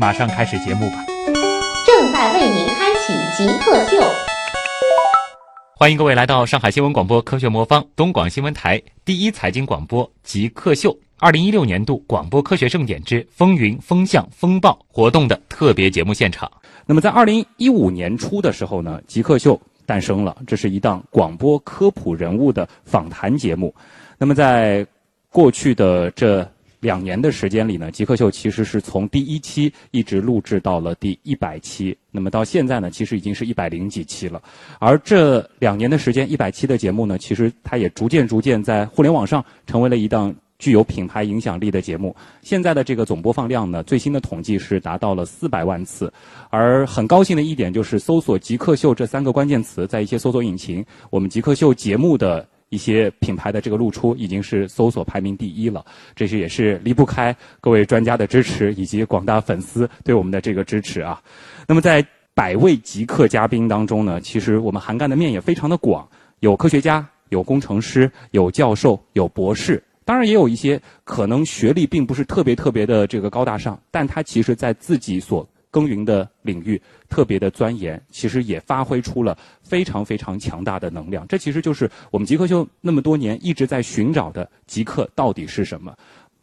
马上开始节目吧。正在为您开启极客秀。欢迎各位来到上海新闻广播科学魔方东广新闻台第一财经广播极客秀二零一六年度广播科学盛典之风云风向风暴活动的特别节目现场。那么在二零一五年初的时候呢，极客秀诞生了，这是一档广播科普人物的访谈节目。那么在过去的这两年的时间里呢，极客秀其实是从第一期一直录制到了第一百期。那么到现在呢，其实已经是一百零几期了。而这两年的时间，一百期的节目呢，其实它也逐渐逐渐在互联网上成为了一档具有品牌影响力的节目。现在的这个总播放量呢，最新的统计是达到了四百万次。而很高兴的一点就是，搜索“极客秀”这三个关键词，在一些搜索引擎，我们极客秀节目的。一些品牌的这个露出已经是搜索排名第一了，这些也是离不开各位专家的支持以及广大粉丝对我们的这个支持啊。那么在百位极客嘉宾当中呢，其实我们涵盖的面也非常的广，有科学家，有工程师，有教授，有博士，当然也有一些可能学历并不是特别特别的这个高大上，但他其实在自己所耕耘的领域特别的钻研，其实也发挥出了非常非常强大的能量。这其实就是我们极客秀那么多年一直在寻找的极客到底是什么。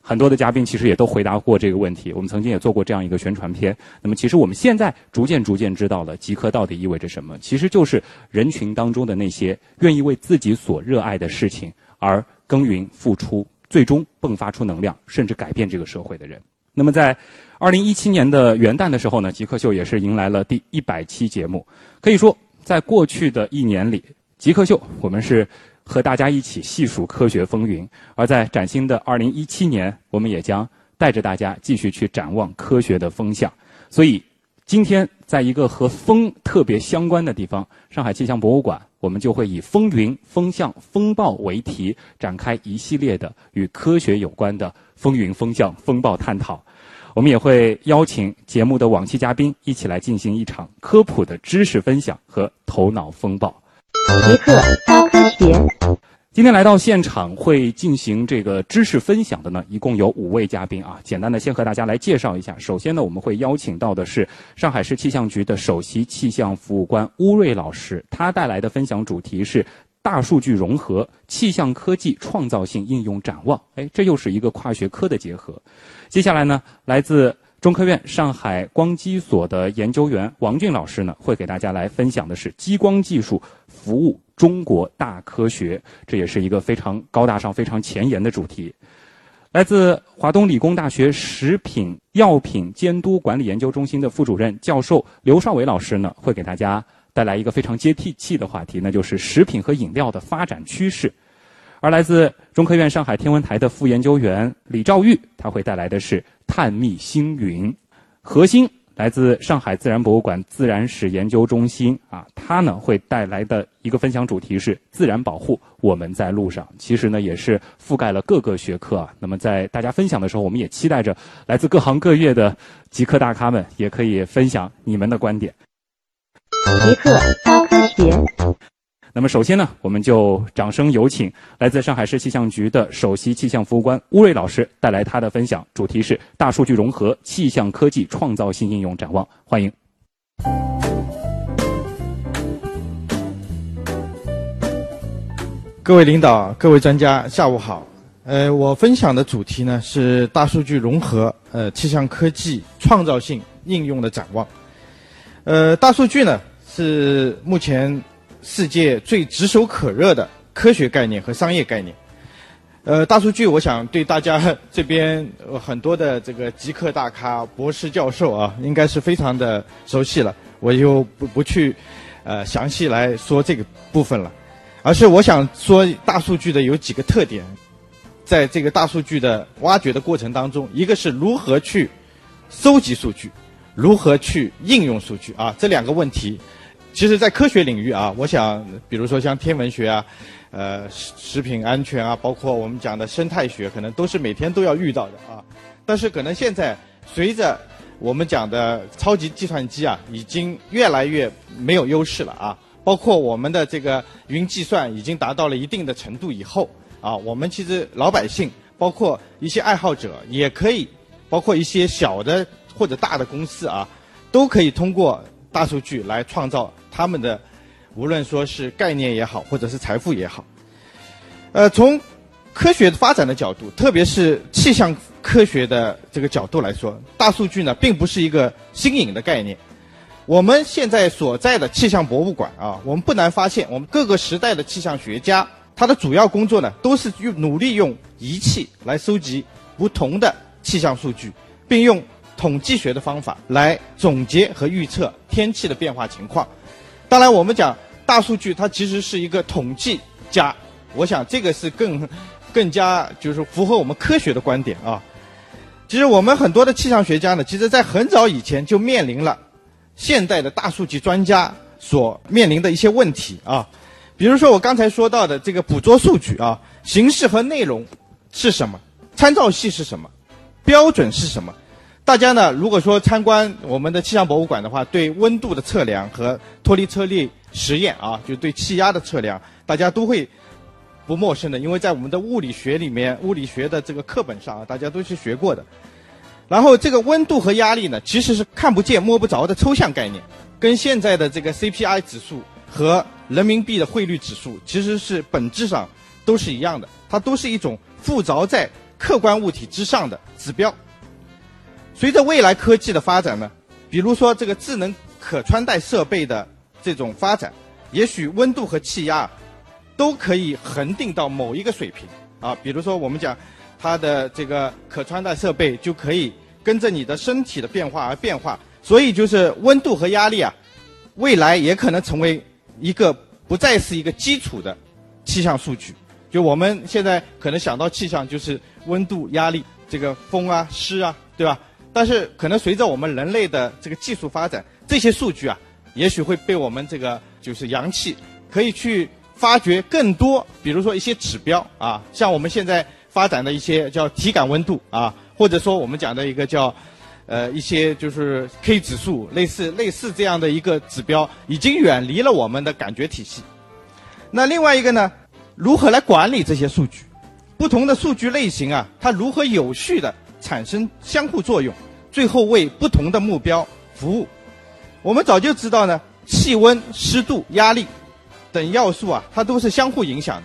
很多的嘉宾其实也都回答过这个问题。我们曾经也做过这样一个宣传片。那么，其实我们现在逐渐逐渐知道了极客到底意味着什么。其实就是人群当中的那些愿意为自己所热爱的事情而耕耘付出，最终迸发出能量，甚至改变这个社会的人。那么在二零一七年的元旦的时候呢，极客秀也是迎来了第一百期节目。可以说，在过去的一年里，极客秀我们是和大家一起细数科学风云；而在崭新的二零一七年，我们也将带着大家继续去展望科学的风向。所以，今天在一个和风特别相关的地方——上海气象博物馆，我们就会以风云、风向、风暴为题，展开一系列的与科学有关的风云、风向、风暴探讨。我们也会邀请节目的往期嘉宾一起来进行一场科普的知识分享和头脑风暴。极客高科学，今天来到现场会进行这个知识分享的呢，一共有五位嘉宾啊。简单的先和大家来介绍一下。首先呢，我们会邀请到的是上海市气象局的首席气象服务官乌瑞老师，他带来的分享主题是。大数据融合、气象科技创造性应用展望，哎，这又是一个跨学科的结合。接下来呢，来自中科院上海光机所的研究员王俊老师呢，会给大家来分享的是激光技术服务中国大科学，这也是一个非常高大上、非常前沿的主题。来自华东理工大学食品药品监督管理研究中心的副主任教授刘少伟老师呢，会给大家。带来一个非常接地气的话题，那就是食品和饮料的发展趋势。而来自中科院上海天文台的副研究员李兆玉，他会带来的是探秘星云。核心来自上海自然博物馆自然史研究中心啊，他呢会带来的一个分享主题是自然保护，我们在路上。其实呢也是覆盖了各个学科啊。那么在大家分享的时候，我们也期待着来自各行各业的极客大咖们也可以分享你们的观点。极客高科学。那么，首先呢，我们就掌声有请来自上海市气象局的首席气象服务官乌瑞老师带来他的分享，主题是大数据融合气象科技创造性应用展望。欢迎。各位领导、各位专家，下午好。呃，我分享的主题呢是大数据融合呃气象科技创造性应用的展望。呃，大数据呢？是目前世界最炙手可热的科学概念和商业概念。呃，大数据，我想对大家 这边很多的这个极客大咖、博士教授啊，应该是非常的熟悉了。我就不不去呃详细来说这个部分了，而是我想说大数据的有几个特点，在这个大数据的挖掘的过程当中，一个是如何去收集数据，如何去应用数据啊？这两个问题，其实在科学领域啊，我想，比如说像天文学啊，呃，食品安全啊，包括我们讲的生态学，可能都是每天都要遇到的啊。但是可能现在随着我们讲的超级计算机啊，已经越来越没有优势了啊。包括我们的这个云计算已经达到了一定的程度以后啊，我们其实老百姓，包括一些爱好者，也可以，包括一些小的或者大的公司啊，都可以通过大数据来创造他们的，无论说是概念也好，或者是财富也好。呃，从科学发展的角度，特别是气象科学的这个角度来说，大数据呢，并不是一个新颖的概念。我们现在所在的气象博物馆啊，我们不难发现，我们各个时代的气象学家，他的主要工作呢，都是用努力用仪器来收集不同的气象数据，并用统计学的方法来总结和预测天气的变化情况。当然，我们讲大数据，它其实是一个统计家，我想这个是更更加就是符合我们科学的观点啊。其实我们很多的气象学家呢，其实在很早以前就面临了。现代的大数据专家所面临的一些问题啊，比如说我刚才说到的这个捕捉数据啊，形式和内容是什么？参照系是什么？标准是什么？大家呢，如果说参观我们的气象博物馆的话，对温度的测量和脱离车力实验啊，就对气压的测量，大家都会不陌生的，因为在我们的物理学里面，物理学的这个课本上啊，大家都是学过的。然后这个温度和压力呢，其实是看不见摸不着的抽象概念，跟现在的这个 CPI 指数和人民币的汇率指数，其实是本质上都是一样的，它都是一种附着在客观物体之上的指标。随着未来科技的发展呢，比如说这个智能可穿戴设备的这种发展，也许温度和气压都可以恒定到某一个水平啊，比如说我们讲。它的这个可穿戴设备就可以跟着你的身体的变化而变化，所以就是温度和压力啊，未来也可能成为一个不再是一个基础的气象数据。就我们现在可能想到气象就是温度、压力、这个风啊、湿啊，对吧？但是可能随着我们人类的这个技术发展，这些数据啊，也许会被我们这个就是阳气可以去发掘更多，比如说一些指标啊，像我们现在。发展的一些叫体感温度啊，或者说我们讲的一个叫，呃，一些就是 K 指数，类似类似这样的一个指标，已经远离了我们的感觉体系。那另外一个呢，如何来管理这些数据？不同的数据类型啊，它如何有序的产生相互作用，最后为不同的目标服务？我们早就知道呢，气温、湿度、压力等要素啊，它都是相互影响的，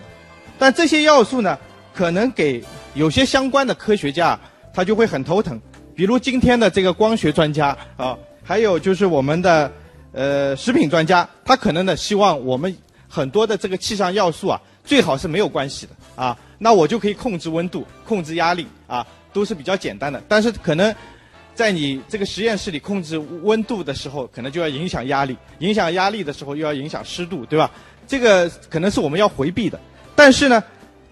但这些要素呢？可能给有些相关的科学家，他就会很头疼。比如今天的这个光学专家啊，还有就是我们的呃食品专家，他可能呢希望我们很多的这个气象要素啊，最好是没有关系的啊。那我就可以控制温度、控制压力啊，都是比较简单的。但是可能在你这个实验室里控制温度的时候，可能就要影响压力；影响压力的时候，又要影响湿度，对吧？这个可能是我们要回避的。但是呢。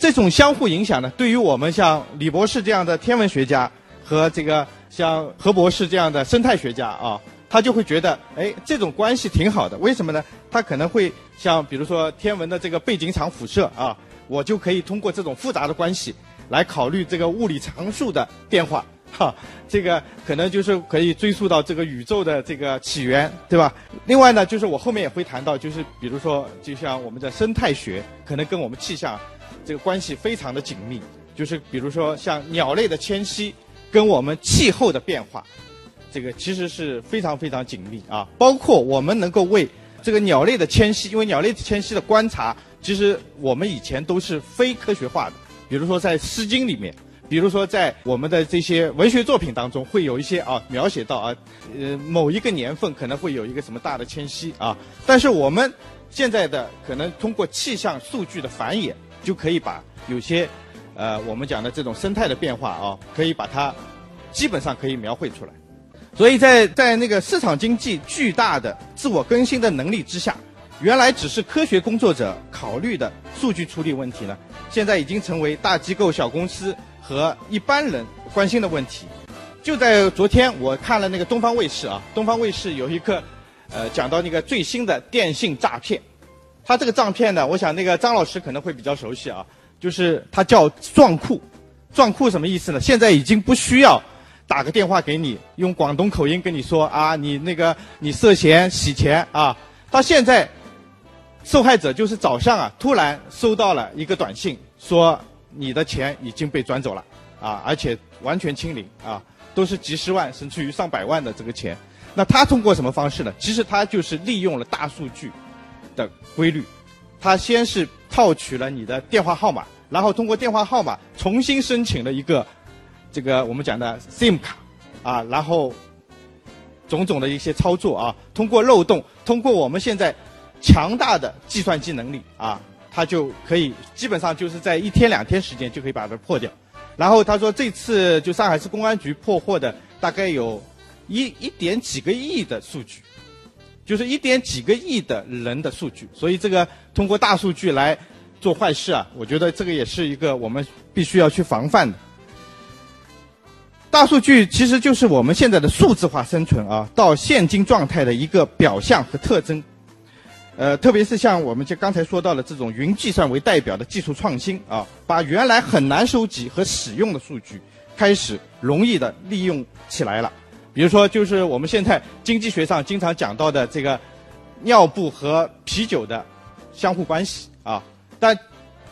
这种相互影响呢，对于我们像李博士这样的天文学家和这个像何博士这样的生态学家啊，他就会觉得，哎，这种关系挺好的。为什么呢？他可能会像比如说天文的这个背景场辐射啊，我就可以通过这种复杂的关系来考虑这个物理常数的变化，哈，这个可能就是可以追溯到这个宇宙的这个起源，对吧？另外呢，就是我后面也会谈到，就是比如说，就像我们的生态学，可能跟我们气象。这个关系非常的紧密，就是比如说像鸟类的迁徙，跟我们气候的变化，这个其实是非常非常紧密啊。包括我们能够为这个鸟类的迁徙，因为鸟类迁徙的观察，其实我们以前都是非科学化的。比如说在《诗经》里面，比如说在我们的这些文学作品当中，会有一些啊描写到啊，呃某一个年份可能会有一个什么大的迁徙啊。但是我们现在的可能通过气象数据的繁衍。就可以把有些，呃，我们讲的这种生态的变化啊，可以把它基本上可以描绘出来。所以在在那个市场经济巨大的自我更新的能力之下，原来只是科学工作者考虑的数据处理问题呢，现在已经成为大机构、小公司和一般人关心的问题。就在昨天，我看了那个东方卫视啊，东方卫视有一个，呃，讲到那个最新的电信诈骗。他这个诈骗呢，我想那个张老师可能会比较熟悉啊，就是他叫撞库。撞库什么意思呢？现在已经不需要打个电话给你，用广东口音跟你说啊，你那个你涉嫌洗钱啊。到现在，受害者就是早上啊，突然收到了一个短信，说你的钱已经被转走了啊，而且完全清零啊，都是几十万甚至于上百万的这个钱。那他通过什么方式呢？其实他就是利用了大数据的规律，他先是套取了你的电话号码。然后通过电话号码重新申请了一个这个我们讲的 SIM 卡啊，然后种种的一些操作啊，通过漏洞，通过我们现在强大的计算机能力啊，它就可以基本上就是在一天两天时间就可以把它破掉。然后他说这次就上海市公安局破获的大概有一一点几个亿的数据，就是一点几个亿的人的数据，所以这个通过大数据来。做坏事啊，我觉得这个也是一个我们必须要去防范的。大数据其实就是我们现在的数字化生存啊，到现今状态的一个表象和特征。呃，特别是像我们就刚才说到的这种云计算为代表的技术创新啊，把原来很难收集和使用的数据开始容易的利用起来了。比如说，就是我们现在经济学上经常讲到的这个尿布和啤酒的相互关系啊。但，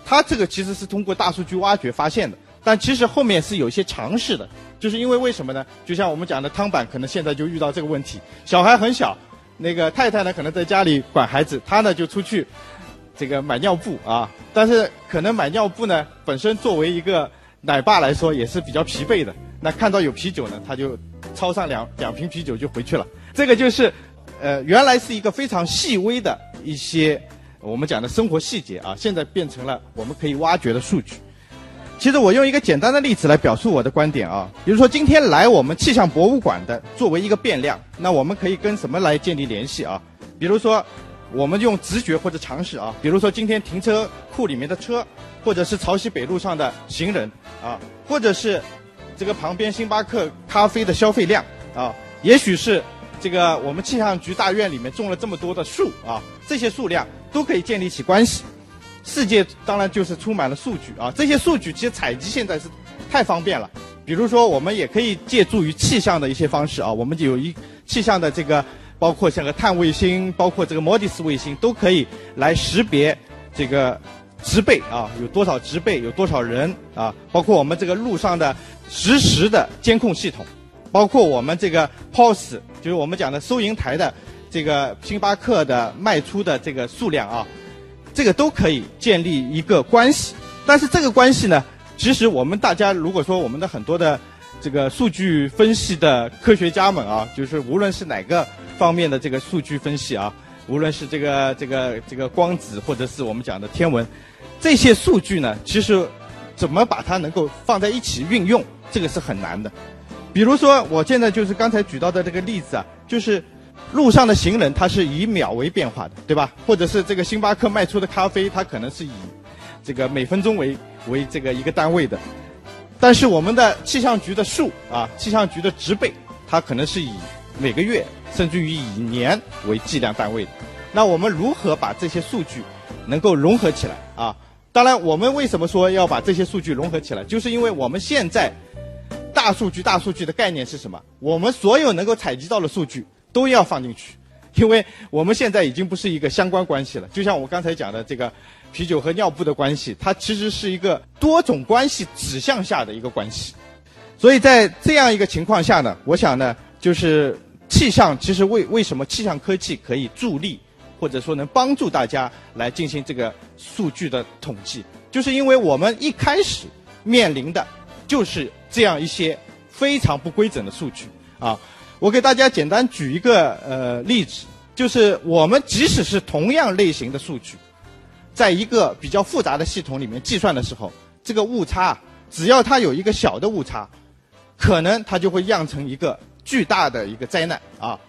它这个其实是通过大数据挖掘发现的，但其实后面是有一些尝试的，就是因为为什么呢？就像我们讲的汤板，可能现在就遇到这个问题，小孩很小，那个太太呢可能在家里管孩子，他呢就出去，这个买尿布啊，但是可能买尿布呢本身作为一个奶爸来说也是比较疲惫的，那看到有啤酒呢，他就抄上两两瓶啤酒就回去了，这个就是，呃，原来是一个非常细微的一些。我们讲的生活细节啊，现在变成了我们可以挖掘的数据。其实我用一个简单的例子来表述我的观点啊，比如说今天来我们气象博物馆的，作为一个变量，那我们可以跟什么来建立联系啊？比如说，我们用直觉或者常识啊，比如说今天停车库里面的车，或者是潮汐北路上的行人啊，或者是这个旁边星巴克咖啡的消费量啊，也许是这个我们气象局大院里面种了这么多的树啊，这些数量。都可以建立起关系，世界当然就是充满了数据啊。这些数据其实采集现在是太方便了。比如说，我们也可以借助于气象的一些方式啊。我们就有一气象的这个，包括像个碳卫星，包括这个摩迪斯卫星，都可以来识别这个植被啊，有多少植被，有多少人啊。包括我们这个路上的实时的监控系统，包括我们这个 POS，就是我们讲的收银台的。这个星巴克的卖出的这个数量啊，这个都可以建立一个关系。但是这个关系呢，其实我们大家如果说我们的很多的这个数据分析的科学家们啊，就是无论是哪个方面的这个数据分析啊，无论是这个这个这个光子或者是我们讲的天文，这些数据呢，其实怎么把它能够放在一起运用，这个是很难的。比如说，我现在就是刚才举到的这个例子啊，就是。路上的行人，他是以秒为变化的，对吧？或者是这个星巴克卖出的咖啡，它可能是以这个每分钟为为这个一个单位的。但是我们的气象局的数啊，气象局的植被，它可能是以每个月甚至于以年为计量单位的。那我们如何把这些数据能够融合起来啊？当然，我们为什么说要把这些数据融合起来？就是因为我们现在大数据、大数据的概念是什么？我们所有能够采集到的数据。都要放进去，因为我们现在已经不是一个相关关系了。就像我刚才讲的这个啤酒和尿布的关系，它其实是一个多种关系指向下的一个关系。所以在这样一个情况下呢，我想呢，就是气象其实为为什么气象科技可以助力，或者说能帮助大家来进行这个数据的统计，就是因为我们一开始面临的就是这样一些非常不规整的数据啊。我给大家简单举一个呃例子，就是我们即使是同样类型的数据，在一个比较复杂的系统里面计算的时候，这个误差只要它有一个小的误差，可能它就会酿成一个巨大的一个灾难啊！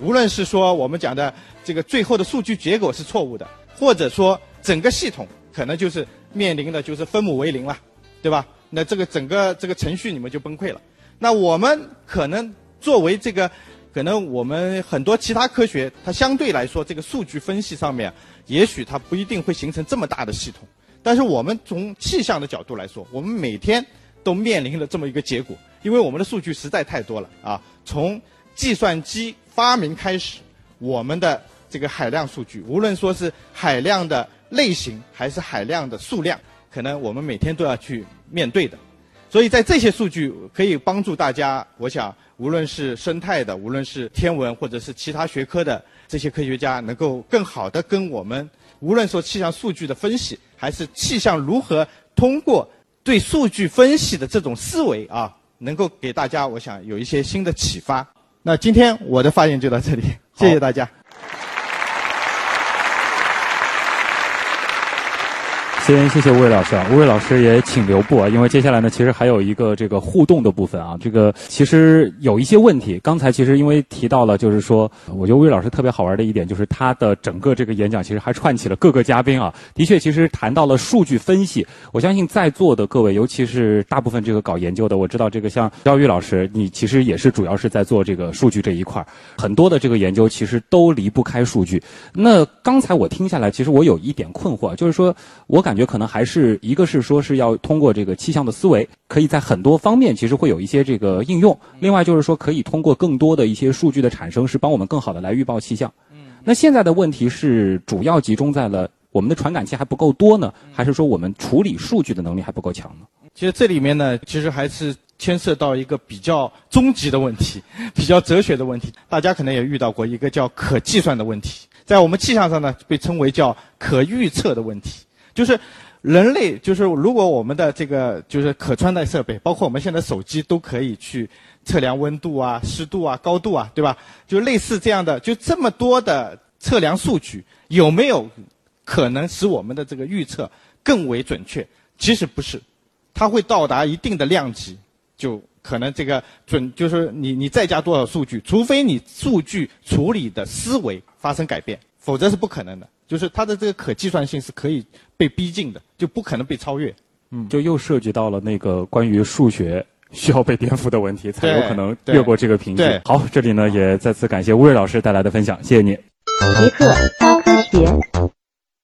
无论是说我们讲的这个最后的数据结果是错误的，或者说整个系统可能就是面临的就是分母为零了，对吧？那这个整个这个程序你们就崩溃了。那我们可能作为这个，可能我们很多其他科学，它相对来说这个数据分析上面，也许它不一定会形成这么大的系统。但是我们从气象的角度来说，我们每天都面临着这么一个结果，因为我们的数据实在太多了啊。从计算机发明开始，我们的这个海量数据，无论说是海量的类型还是海量的数量，可能我们每天都要去面对的。所以在这些数据可以帮助大家，我想无论是生态的，无论是天文或者是其他学科的这些科学家，能够更好的跟我们，无论说气象数据的分析，还是气象如何通过对数据分析的这种思维啊，能够给大家，我想有一些新的启发。那今天我的发言就到这里，谢谢大家。先谢谢吴伟老师啊，吴伟老师也请留步啊，因为接下来呢，其实还有一个这个互动的部分啊，这个其实有一些问题。刚才其实因为提到了，就是说，我觉得吴伟老师特别好玩的一点，就是他的整个这个演讲其实还串起了各个嘉宾啊。的确，其实谈到了数据分析，我相信在座的各位，尤其是大部分这个搞研究的，我知道这个像焦宇老师，你其实也是主要是在做这个数据这一块，很多的这个研究其实都离不开数据。那刚才我听下来，其实我有一点困惑，就是说我感可能还是一个是说是要通过这个气象的思维，可以在很多方面其实会有一些这个应用。另外就是说可以通过更多的一些数据的产生，是帮我们更好的来预报气象。那现在的问题是主要集中在了我们的传感器还不够多呢，还是说我们处理数据的能力还不够强呢？其实这里面呢，其实还是牵涉到一个比较终极的问题，比较哲学的问题。大家可能也遇到过一个叫可计算的问题，在我们气象上呢，被称为叫可预测的问题，就是人类就是如果我们的这个就是可穿戴设备，包括我们现在手机都可以去测量温度啊、湿度啊、高度啊，对吧？就类似这样的，就这么多的测量数据，有没有可能使我们的这个预测更为准确？其实不是，它会到达一定的量级，就可能这个准就是你你再加多少数据，除非你数据处理的思维发生改变，否则是不可能的。就是它的这个可计算性是可以被逼近的，就不可能被超越。嗯，就又涉及到了那个关于数学需要被颠覆的问题，才有可能越过这个瓶颈。好，这里呢也再次感谢吴瑞老师带来的分享，谢谢你。极客高科学。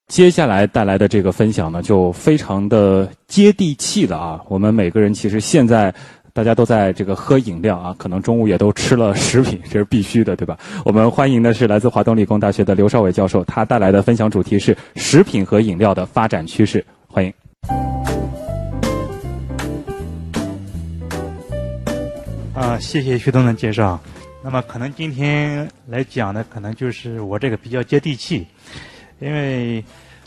接下来带来的这个分享呢，就非常的接地气了啊！我们每个人其实现在大家都在这个喝饮料啊，可能中午也都吃了食品，这是必须的，对吧？我们欢迎的是来自华东理工大学的刘少伟教授，他带来的分享主题是食品和饮料的发展趋势，欢迎。啊，谢谢徐东的介绍。那么可能今天来讲的，可能就是我这个比较接地气，因为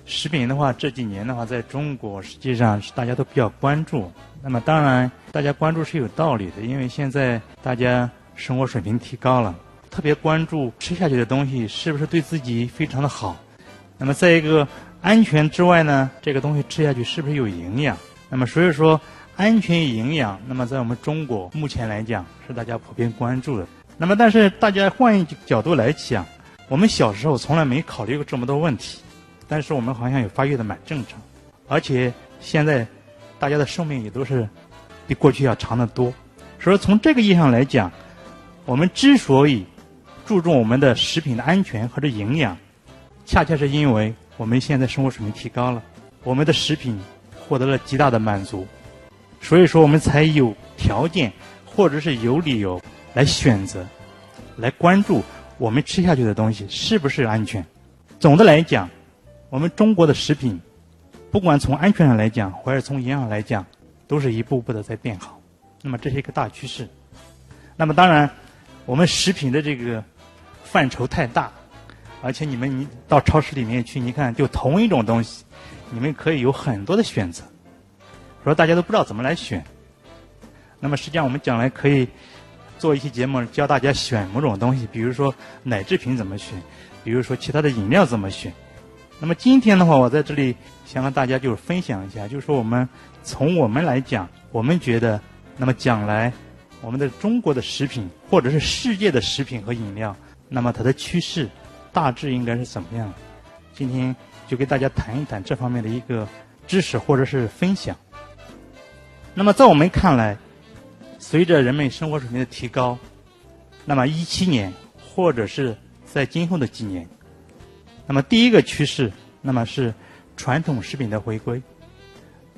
食品的话这几年的话，在中国实际上是大家都比较关注。那么当然，大家关注是有道理的，因为现在大家生活水平提高了，特别关注吃下去的东西是不是对自己非常的好。那么再一个，安全之外呢，这个东西吃下去是不是有营养？那么所以说，安全与营养，那么在我们中国目前来讲是大家普遍关注的。那么但是大家换一个角度来讲，我们小时候从来没考虑过这么多问题，但是我们好像也发育的蛮正常，而且现在大家的寿命也都是比过去要长得多。所以从这个意义上来讲，我们之所以注重我们的食品的安全和这营养，恰恰是因为我们现在生活水平提高了，我们的食品获得了极大的满足，所以说我们才有条件或者是有理由来选择，来关注我们吃下去的东西是不是安全。总的来讲，我们中国的食品，不管从安全上来讲，或者从营养来讲，都是一步步的在变好。那么这是一个大趋势。那么当然，我们食品的这个范畴太大，而且你们你到超市里面去，你看就同一种东西，你们可以有很多的选择，说大家都不知道怎么来选。那么实际上我们将来可以做一期节目，教大家选某种东西，比如说奶制品怎么选，比如说其他的饮料怎么选。那么今天的话，我在这里想和大家就是分享一下，就是说我们从我们来讲，我们觉得，那么将来我们的中国的食品或者是世界的食品和饮料，那么它的趋势大致应该是怎么样？今天就给大家谈一谈这方面的一个知识或者是分享。那么在我们看来，随着人们生活水平的提高，那么一七年或者是在今后的几年，那么第一个趋势，那么是传统食品的回归。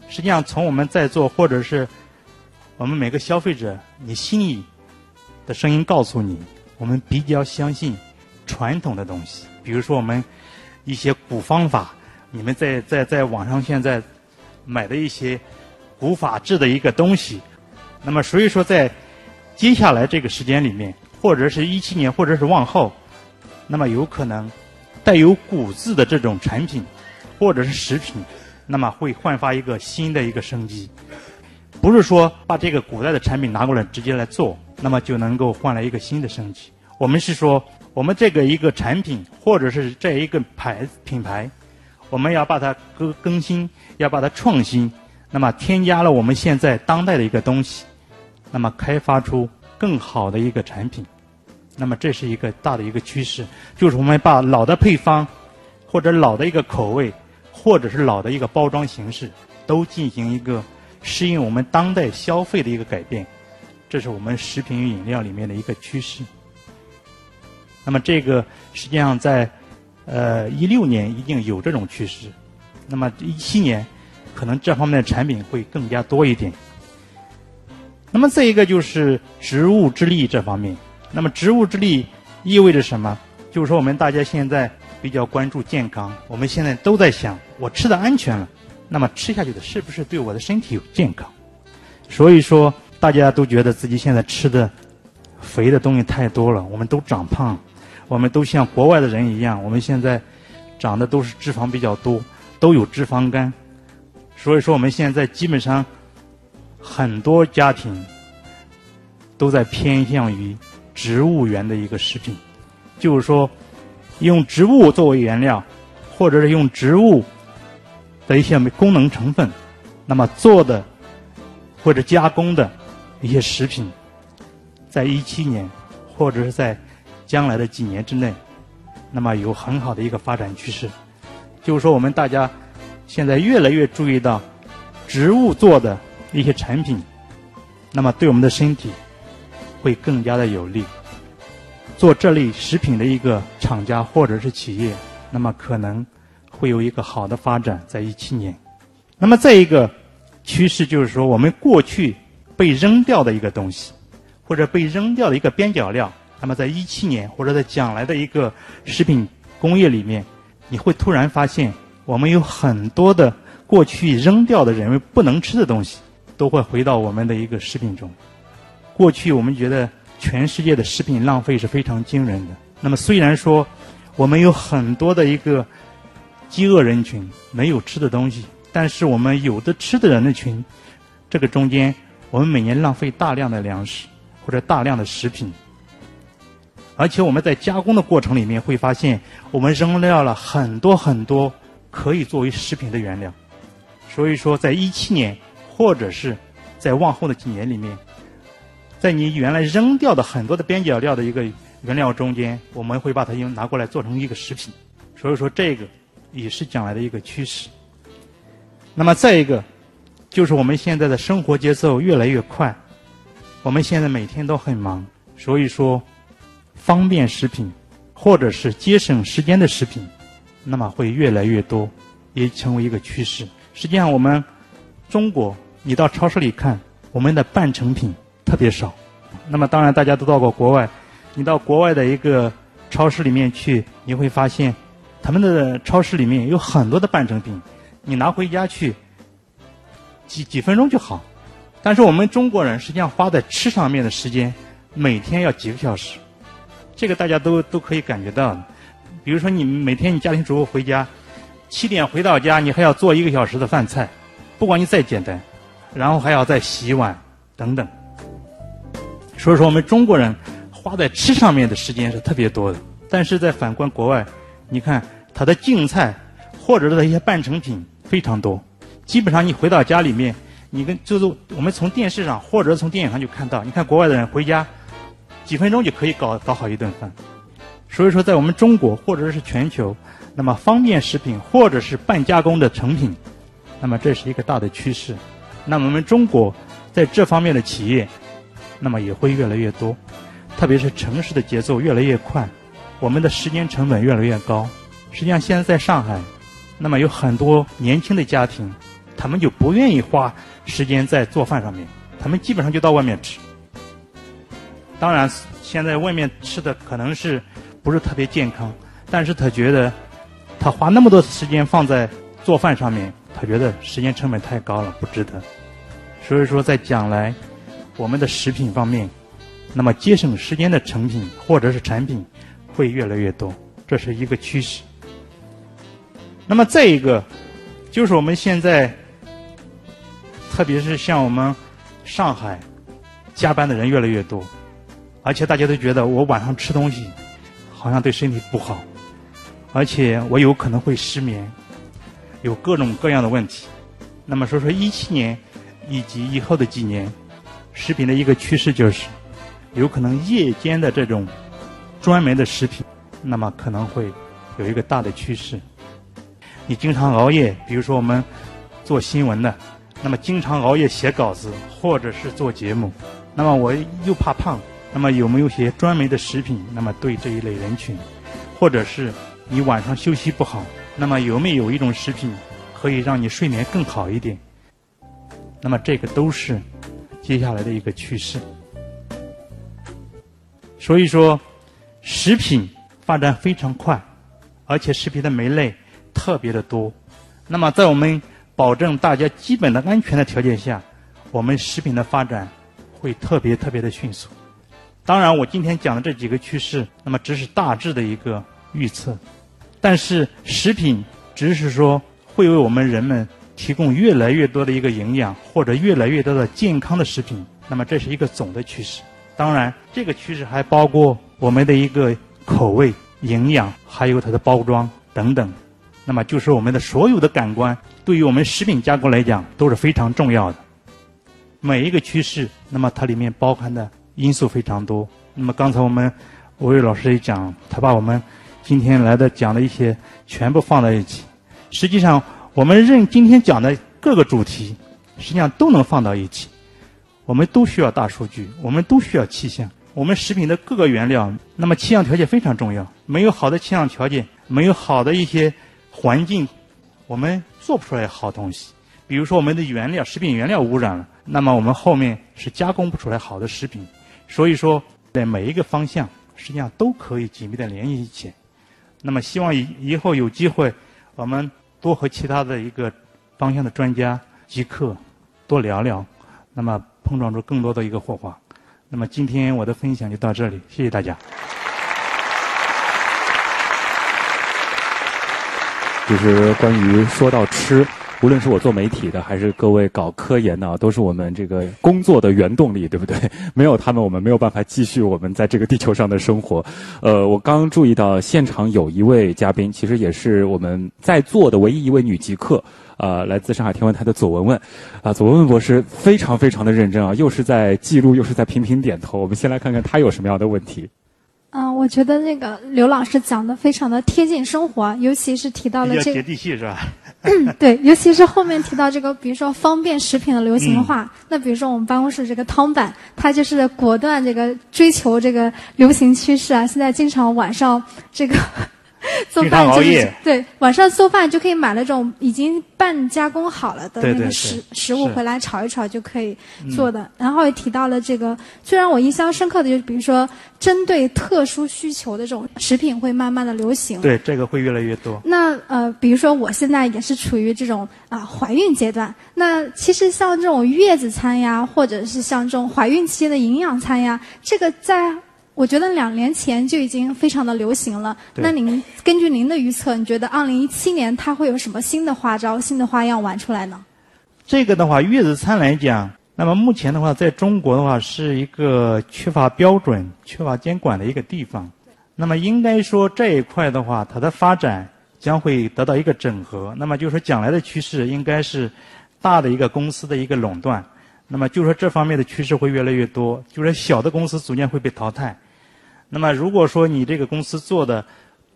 实际上，从我们在座或者是我们每个消费者，你心里的声音告诉你，我们比较相信传统的东西。比如说，我们一些古方法，你们在在在网上现在买的一些古法制的一个东西。那么，所以说，在接下来这个时间里面，或者是一七年，或者是往后，那么有可能带有古字的这种产品，或者是食品。那么会焕发一个新的一个生机，不是说把这个古代的产品拿过来直接来做，那么就能够换来一个新的生机。我们是说，我们这个一个产品或者是这一个牌品牌，我们要把它更更新，要把它创新，那么添加了我们现在当代的一个东西，那么开发出更好的一个产品，那么这是一个大的一个趋势，就是我们把老的配方或者老的一个口味。或者是老的一个包装形式，都进行一个适应我们当代消费的一个改变，这是我们食品与饮料里面的一个趋势。那么这个实际上在呃一六年已经有这种趋势，那么一七年可能这方面的产品会更加多一点。那么再一个就是植物之力这方面，那么植物之力意味着什么？就是说我们大家现在。比较关注健康，我们现在都在想，我吃的安全了，那么吃下去的是不是对我的身体有健康？所以说，大家都觉得自己现在吃的肥的东西太多了，我们都长胖，我们都像国外的人一样，我们现在长的都是脂肪比较多，都有脂肪肝。所以说，我们现在基本上很多家庭都在偏向于植物源的一个食品，就是说。用植物作为原料，或者是用植物的一些功能成分，那么做的或者加工的一些食品，在一七年或者是在将来的几年之内，那么有很好的一个发展趋势。就是说，我们大家现在越来越注意到植物做的一些产品，那么对我们的身体会更加的有利。做这类食品的一个厂家或者是企业，那么可能会有一个好的发展，在一七年。那么再一个趋势就是说，我们过去被扔掉的一个东西，或者被扔掉的一个边角料，那么在一七年或者在将来的一个食品工业里面，你会突然发现，我们有很多的过去扔掉的人为不能吃的东西，都会回到我们的一个食品中。过去我们觉得。全世界的食品浪费是非常惊人的。那么，虽然说我们有很多的一个饥饿人群没有吃的东西，但是我们有的吃的人的群，这个中间我们每年浪费大量的粮食或者大量的食品，而且我们在加工的过程里面会发现，我们扔掉了很多很多可以作为食品的原料。所以说，在一七年或者是在往后的几年里面。在你原来扔掉的很多的边角料的一个原料中间，我们会把它用拿过来做成一个食品，所以说这个也是将来的一个趋势。那么再一个，就是我们现在的生活节奏越来越快，我们现在每天都很忙，所以说方便食品或者是节省时间的食品，那么会越来越多，也成为一个趋势。实际上，我们中国，你到超市里看，我们的半成品。特别少，那么当然大家都到过国外，你到国外的一个超市里面去，你会发现，他们的超市里面有很多的半成品，你拿回家去，几几分钟就好。但是我们中国人实际上花在吃上面的时间，每天要几个小时，这个大家都都可以感觉到。比如说你每天你家庭主妇回家，七点回到家，你还要做一个小时的饭菜，不管你再简单，然后还要再洗碗等等。所以说，我们中国人花在吃上面的时间是特别多的。但是在反观国外，你看它的净菜或者是一些半成品非常多。基本上你回到家里面，你跟就是我们从电视上或者从电影上就看到，你看国外的人回家几分钟就可以搞搞好一顿饭。所以说，在我们中国或者是全球，那么方便食品或者是半加工的成品，那么这是一个大的趋势。那么我们中国在这方面的企业。那么也会越来越多。特别是城市的节奏越来越快，我们的时间成本越来越高。实际上，现在在上海，那么有很多年轻的家庭，他们就不愿意花时间在做饭上面，他们基本上就到外面吃。当然，现在外面吃的可能是不是特别健康，但是他觉得他花那么多时间放在做饭上面，他觉得时间成本太高了，不值得。所以说，在将来我们的食品方面。那么节省时间的成品或者是产品会越来越多，这是一个趋势。那么再一个，就是我们现在，特别是像我们上海，加班的人越来越多，而且大家都觉得我晚上吃东西好像对身体不好，而且我有可能会失眠，有各种各样的问题。那么说说一七年以及以后的几年，食品的一个趋势就是。有可能夜间的这种专门的食品，那么可能会有一个大的趋势。你经常熬夜，比如说我们做新闻的，那么经常熬夜写稿子或者是做节目，那么我又怕胖，那么有没有些专门的食品？那么对这一类人群，或者是你晚上休息不好，那么有没有一种食品可以让你睡眠更好一点？那么这个都是接下来的一个趋势。所以说，食品发展非常快，而且食品的门类特别的多。那么，在我们保证大家基本的安全的条件下，我们食品的发展会特别特别的迅速。当然，我今天讲的这几个趋势，那么只是大致的一个预测。但是，食品只是说会为我们人们提供越来越多的一个营养，或者越来越多的健康的食品。那么，这是一个总的趋势。当然，这个趋势还包括我们的一个口味、营养，还有它的包装等等。那么，就是我们的所有的感官，对于我们食品加工来讲都是非常重要的。每一个趋势，那么它里面包含的因素非常多。那么，刚才我们吴伟老师也讲，他把我们今天来的讲的一些全部放在一起。实际上，我们认今天讲的各个主题，实际上都能放到一起。我们都需要大数据，我们都需要气象。我们食品的各个原料，那么气象条件非常重要。没有好的气象条件，没有好的一些环境，我们做不出来好东西。比如说，我们的原料，食品原料污染了，那么我们后面是加工不出来好的食品。所以说，在每一个方向，实际上都可以紧密的联系起来。那么，希望以以后有机会，我们多和其他的一个方向的专家即客多聊聊。那么。碰撞出更多的一个火花。那么今天我的分享就到这里，谢谢大家。就是关于说到吃，无论是我做媒体的，还是各位搞科研的，都是我们这个工作的原动力，对不对？没有他们，我们没有办法继续我们在这个地球上的生活。呃，我刚注意到现场有一位嘉宾，其实也是我们在座的唯一一位女极客。啊，来自上海天文台的左文文，啊，左文文博士非常非常的认真啊，又是在记录，又是在频频点头。我们先来看看他有什么样的问题。嗯，我觉得那个刘老师讲的非常的贴近生活，尤其是提到了这个接地气是吧？对，尤其是后面提到这个，比如说方便食品的流行化。那比如说我们办公室这个汤板，他就是果断这个追求这个流行趋势啊，现在经常晚上这个。做饭就是对晚上做饭就可以买那种已经半加工好了的那个食食物回来炒一炒就可以做的。然后也提到了这个，最让我印象深刻的就是，比如说针对特殊需求的这种食品会慢慢的流行。对，这个会越来越多。那呃，比如说我现在也是处于这种啊怀孕阶段，那其实像这种月子餐呀，或者是像这种怀孕期间的营养餐呀，这个在。我觉得两年前就已经非常的流行了。那您根据您的预测，你觉得二零一七年它会有什么新的花招、新的花样玩出来呢？这个的话，月子餐来讲，那么目前的话，在中国的话是一个缺乏标准、缺乏监管的一个地方。那么应该说这一块的话，它的发展将会得到一个整合。那么就是说，将来的趋势应该是大的一个公司的一个垄断。那么就说这方面的趋势会越来越多，就是小的公司逐渐会被淘汰。那么，如果说你这个公司做的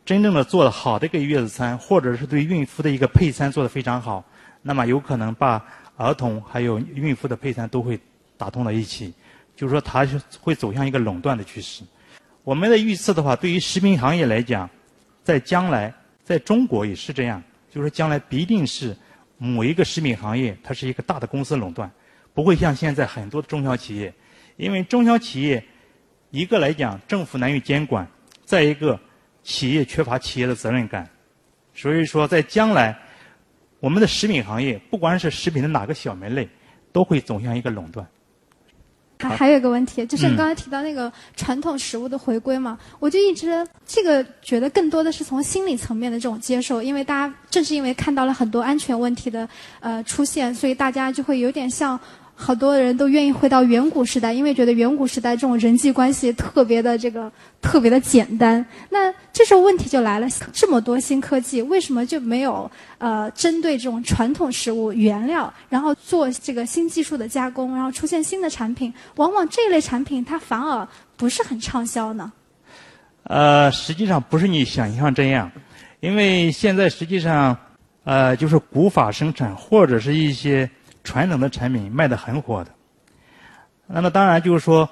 真正的做的好的一个月子餐，或者是对孕妇的一个配餐做的非常好，那么有可能把儿童还有孕妇的配餐都会打通到一起。就是说它是会走向一个垄断的趋势。我们的预测的话，对于食品行业来讲，在将来在中国也是这样，就是说将来必定是某一个食品行业它是一个大的公司垄断，不会像现在很多的中小企业，因为中小企业一个来讲政府难于监管，再一个企业缺乏企业的责任感，所以说在将来。我们的食品行业，不管是食品的哪个小门类，都会走向一个垄断。还还有一个问题，就是你刚才提到那个传统食物的回归嘛，我就一直这个觉得更多的是从心理层面的这种接受，因为大家正是因为看到了很多安全问题的呃出现，所以大家就会有点像。好多人都愿意回到远古时代，因为觉得远古时代这种人际关系特别的这个特别的简单。那这时候问题就来了：这么多新科技，为什么就没有呃针对这种传统食物原料，然后做这个新技术的加工，然后出现新的产品？往往这类产品它反而不是很畅销呢？呃，实际上不是你想象这样，因为现在实际上呃就是古法生产或者是一些。传统的产品卖得很火的，那么当然就是说，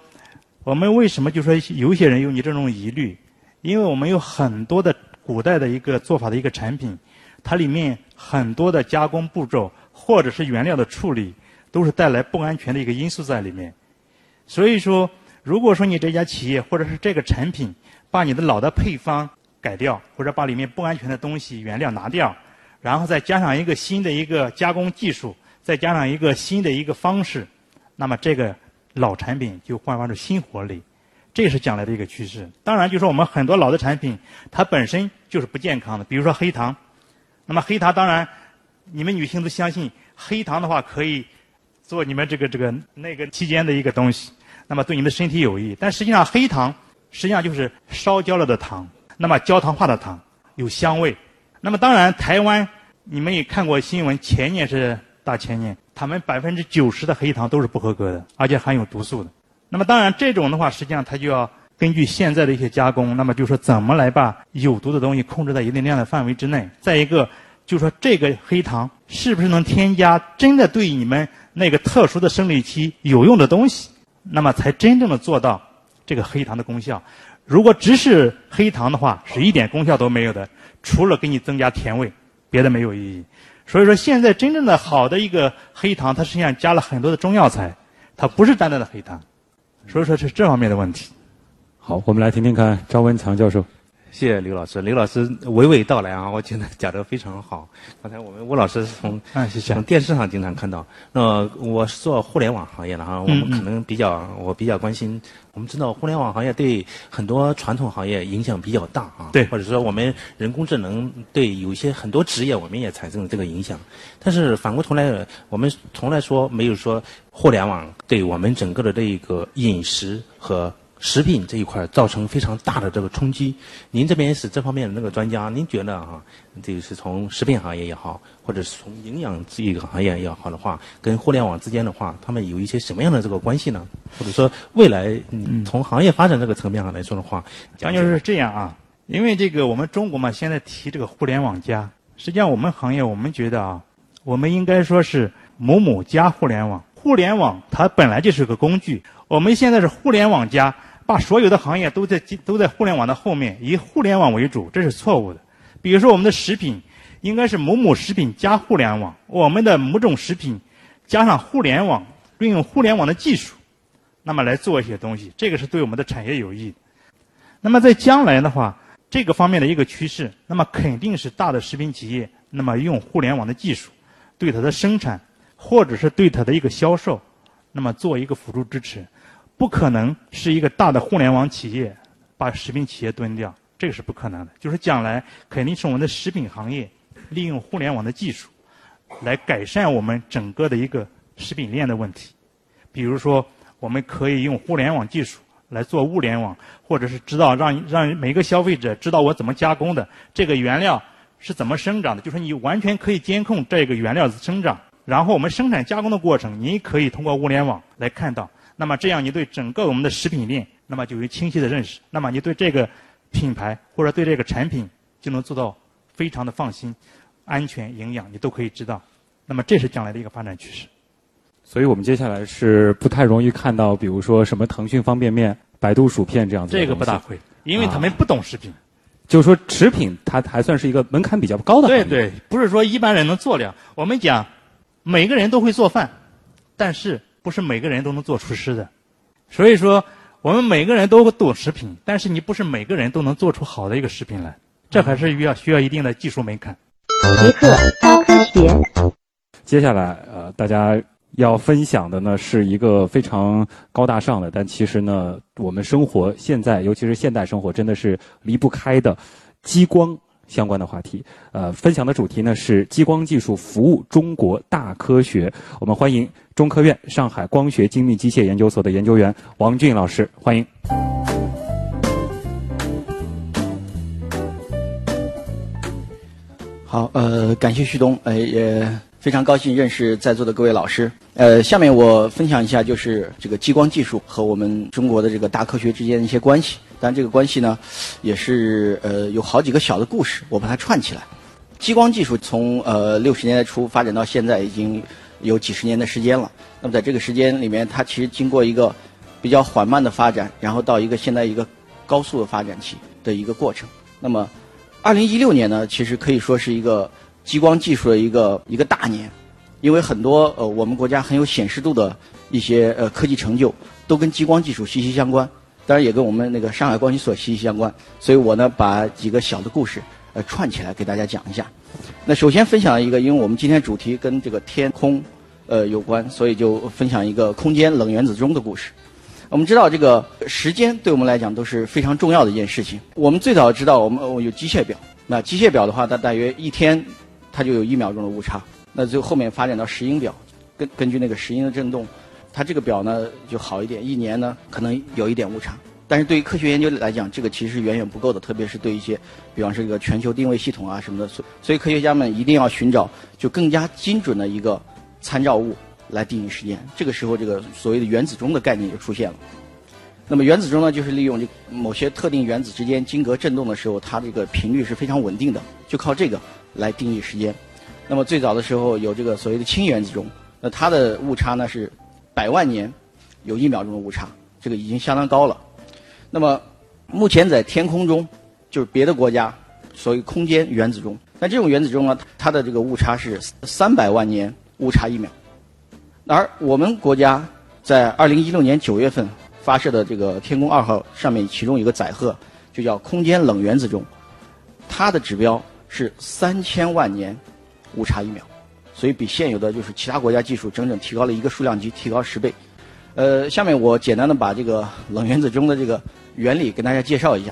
我们为什么就说有些人有你这种疑虑？因为我们有很多的古代的一个做法的一个产品，它里面很多的加工步骤或者是原料的处理，都是带来不安全的一个因素在里面。所以说，如果说你这家企业或者是这个产品把你的老的配方改掉，或者把里面不安全的东西原料拿掉，然后再加上一个新的一个加工技术。再加上一个新的一个方式，那么这个老产品就焕发出新活力，这是将来的一个趋势。当然，就说我们很多老的产品，它本身就是不健康的，比如说黑糖。那么黑糖，当然你们女性都相信黑糖的话可以做你们这个这个那个期间的一个东西，那么对你们身体有益。但实际上，黑糖实际上就是烧焦了的糖，那么焦糖化的糖有香味。那么当然，台湾你们也看过新闻，前年是。大前年，他们百分之九十的黑糖都是不合格的，而且含有毒素的。那么当然，这种的话，实际上它就要根据现在的一些加工，那么就说怎么来把有毒的东西控制在一定量的范围之内。再一个，就说这个黑糖是不是能添加真的对你们那个特殊的生理期有用的东西，那么才真正的做到这个黑糖的功效。如果只是黑糖的话，是一点功效都没有的，除了给你增加甜味，别的没有意义。所以说，现在真正的好的一个黑糖，它实际上加了很多的中药材，它不是单单的黑糖。所以说是这方面的问题。好，我们来听听看张文强教授。谢谢刘老师，刘老师娓娓道来啊，我觉得讲得非常好。刚才我们吴老师从从电视上经常看到，那我是做互联网行业的哈，我们可能比较我比较关心。我们知道互联网行业对很多传统行业影响比较大啊，对，或者说我们人工智能对有些很多职业我们也产生了这个影响。但是反过头来，我们从来说没有说互联网对我们整个的这一个饮食和。食品这一块造成非常大的这个冲击，您这边是这方面的那个专家，您觉得哈，这个是从食品行业也好，或者是从营养这一个行业也好的话，跟互联网之间的话，他们有一些什么样的这个关系呢？或者说未来从行业发展这个层面上来说的话，讲就是这样啊，因为这个我们中国嘛，现在提这个互联网加，实际上我们行业我们觉得啊，我们应该说是某某加互联网，互联网它本来就是个工具，我们现在是互联网加。把所有的行业都在都在互联网的后面，以互联网为主，这是错误的。比如说，我们的食品应该是某某食品加互联网，我们的某种食品加上互联网，运用互联网的技术，那么来做一些东西，这个是对我们的产业有益。那么在将来的话，这个方面的一个趋势，那么肯定是大的食品企业，那么用互联网的技术对它的生产或者是对它的一个销售，那么做一个辅助支持。不可能是一个大的互联网企业把食品企业蹲掉，这个是不可能的。就是将来肯定是我们的食品行业利用互联网的技术来改善我们整个的一个食品链的问题。比如说，我们可以用互联网技术来做物联网，或者是知道让让每个消费者知道我怎么加工的，这个原料是怎么生长的，就是你完全可以监控这个原料的生长。然后我们生产加工的过程，你可以通过物联网来看到。那么这样，你对整个我们的食品链，那么就有清晰的认识。那么你对这个品牌或者对这个产品，就能做到非常的放心、安全、营养，你都可以知道。那么这是将来的一个发展趋势。所以我们接下来是不太容易看到，比如说什么腾讯方便面、百度薯片这样子。这个不大会，因为他们不懂食品。就是说，食品它还算是一个门槛比较高的对对，不是说一般人能做了。我们讲，每个人都会做饭，但是不是每个人都能做厨师的。所以说，我们每个人都懂食品，但是你不是每个人都能做出好的一个食品来，这还是需要需要一定的技术门槛。极客高科学。接下来，呃，大家。要分享的呢是一个非常高大上的，但其实呢，我们生活现在，尤其是现代生活，真的是离不开的激光相关的话题。呃，分享的主题呢是激光技术服务中国大科学。我们欢迎中科院上海光学精密机械研究所的研究员王俊老师，欢迎。好，呃，感谢旭东，呃，也。非常高兴认识在座的各位老师。呃，下面我分享一下，就是这个激光技术和我们中国的这个大科学之间的一些关系。但这个关系呢，也是呃有好几个小的故事，我把它串起来。激光技术从呃六十年代初发展到现在，已经有几十年的时间了。那么在这个时间里面，它其实经过一个比较缓慢的发展，然后到一个现在一个高速的发展期的一个过程。那么，二零一六年呢，其实可以说是一个。激光技术的一个一个大年，因为很多呃我们国家很有显示度的一些呃科技成就都跟激光技术息息相关，当然也跟我们那个上海光学所息息相关。所以我呢把几个小的故事呃串起来给大家讲一下。那首先分享一个，因为我们今天主题跟这个天空呃有关，所以就分享一个空间冷原子钟的故事。我们知道这个时间对我们来讲都是非常重要的一件事情。我们最早知道我们有机械表，那机械表的话，它大约一天。它就有一秒钟的误差，那最后后面发展到石英表，根根据那个石英的振动，它这个表呢就好一点，一年呢可能有一点误差。但是对于科学研究来讲，这个其实远远不够的，特别是对一些，比方说这个全球定位系统啊什么的，所所以科学家们一定要寻找就更加精准的一个参照物来定义时间。这个时候，这个所谓的原子钟的概念就出现了。那么原子钟呢，就是利用这某些特定原子之间晶格振动的时候，它这个频率是非常稳定的，就靠这个。来定义时间。那么最早的时候有这个所谓的氢原子钟，那它的误差呢是百万年有一秒钟的误差，这个已经相当高了。那么目前在天空中，就是别的国家所谓空间原子钟，那这种原子钟呢，它的这个误差是三百万年误差一秒。而我们国家在二零一六年九月份发射的这个天宫二号上面，其中有个载荷就叫空间冷原子钟，它的指标。是三千万年误差一秒，所以比现有的就是其他国家技术整整提高了一个数量级，提高十倍。呃，下面我简单的把这个冷原子钟的这个原理跟大家介绍一下。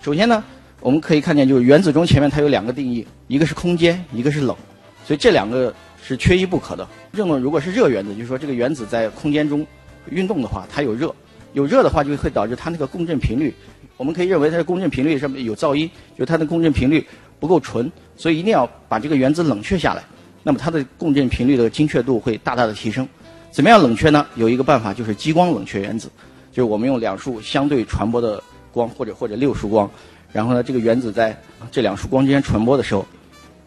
首先呢，我们可以看见就是原子钟前面它有两个定义，一个是空间，一个是冷，所以这两个是缺一不可的。这种如果是热原子，就是说这个原子在空间中运动的话，它有热，有热的话就会导致它那个共振频率，我们可以认为它的共振频率上面有噪音，就它的共振频率。不够纯，所以一定要把这个原子冷却下来，那么它的共振频率的精确度会大大的提升。怎么样冷却呢？有一个办法就是激光冷却原子，就是我们用两束相对传播的光，或者或者六束光，然后呢，这个原子在这两束光之间传播的时候，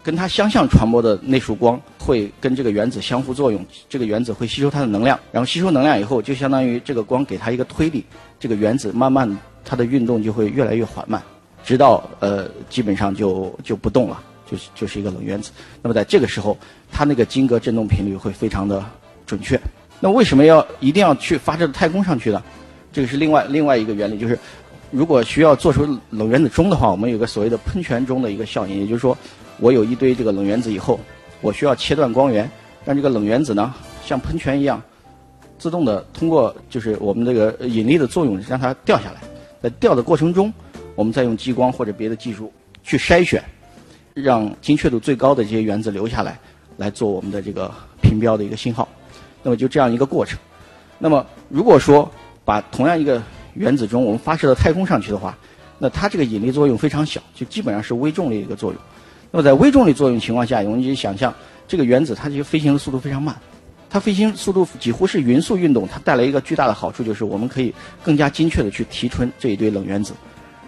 跟它相向传播的那束光会跟这个原子相互作用，这个原子会吸收它的能量，然后吸收能量以后，就相当于这个光给它一个推力，这个原子慢慢它的运动就会越来越缓慢。直到呃基本上就就不动了，就是就是一个冷原子。那么在这个时候，它那个晶格振动频率会非常的准确。那为什么要一定要去发射到太空上去呢？这个是另外另外一个原理，就是如果需要做出冷原子钟的话，我们有个所谓的喷泉钟的一个效应，也就是说，我有一堆这个冷原子以后，我需要切断光源，让这个冷原子呢像喷泉一样自动的通过就是我们这个引力的作用让它掉下来，在掉的过程中。我们再用激光或者别的技术去筛选，让精确度最高的这些原子留下来，来做我们的这个频标的一个信号。那么就这样一个过程。那么如果说把同样一个原子钟我们发射到太空上去的话，那它这个引力作用非常小，就基本上是微重力一个作用。那么在微重力作用情况下，我们就想象这个原子它这个飞行的速度非常慢，它飞行速度几乎是匀速运动。它带来一个巨大的好处就是我们可以更加精确的去提纯这一堆冷原子。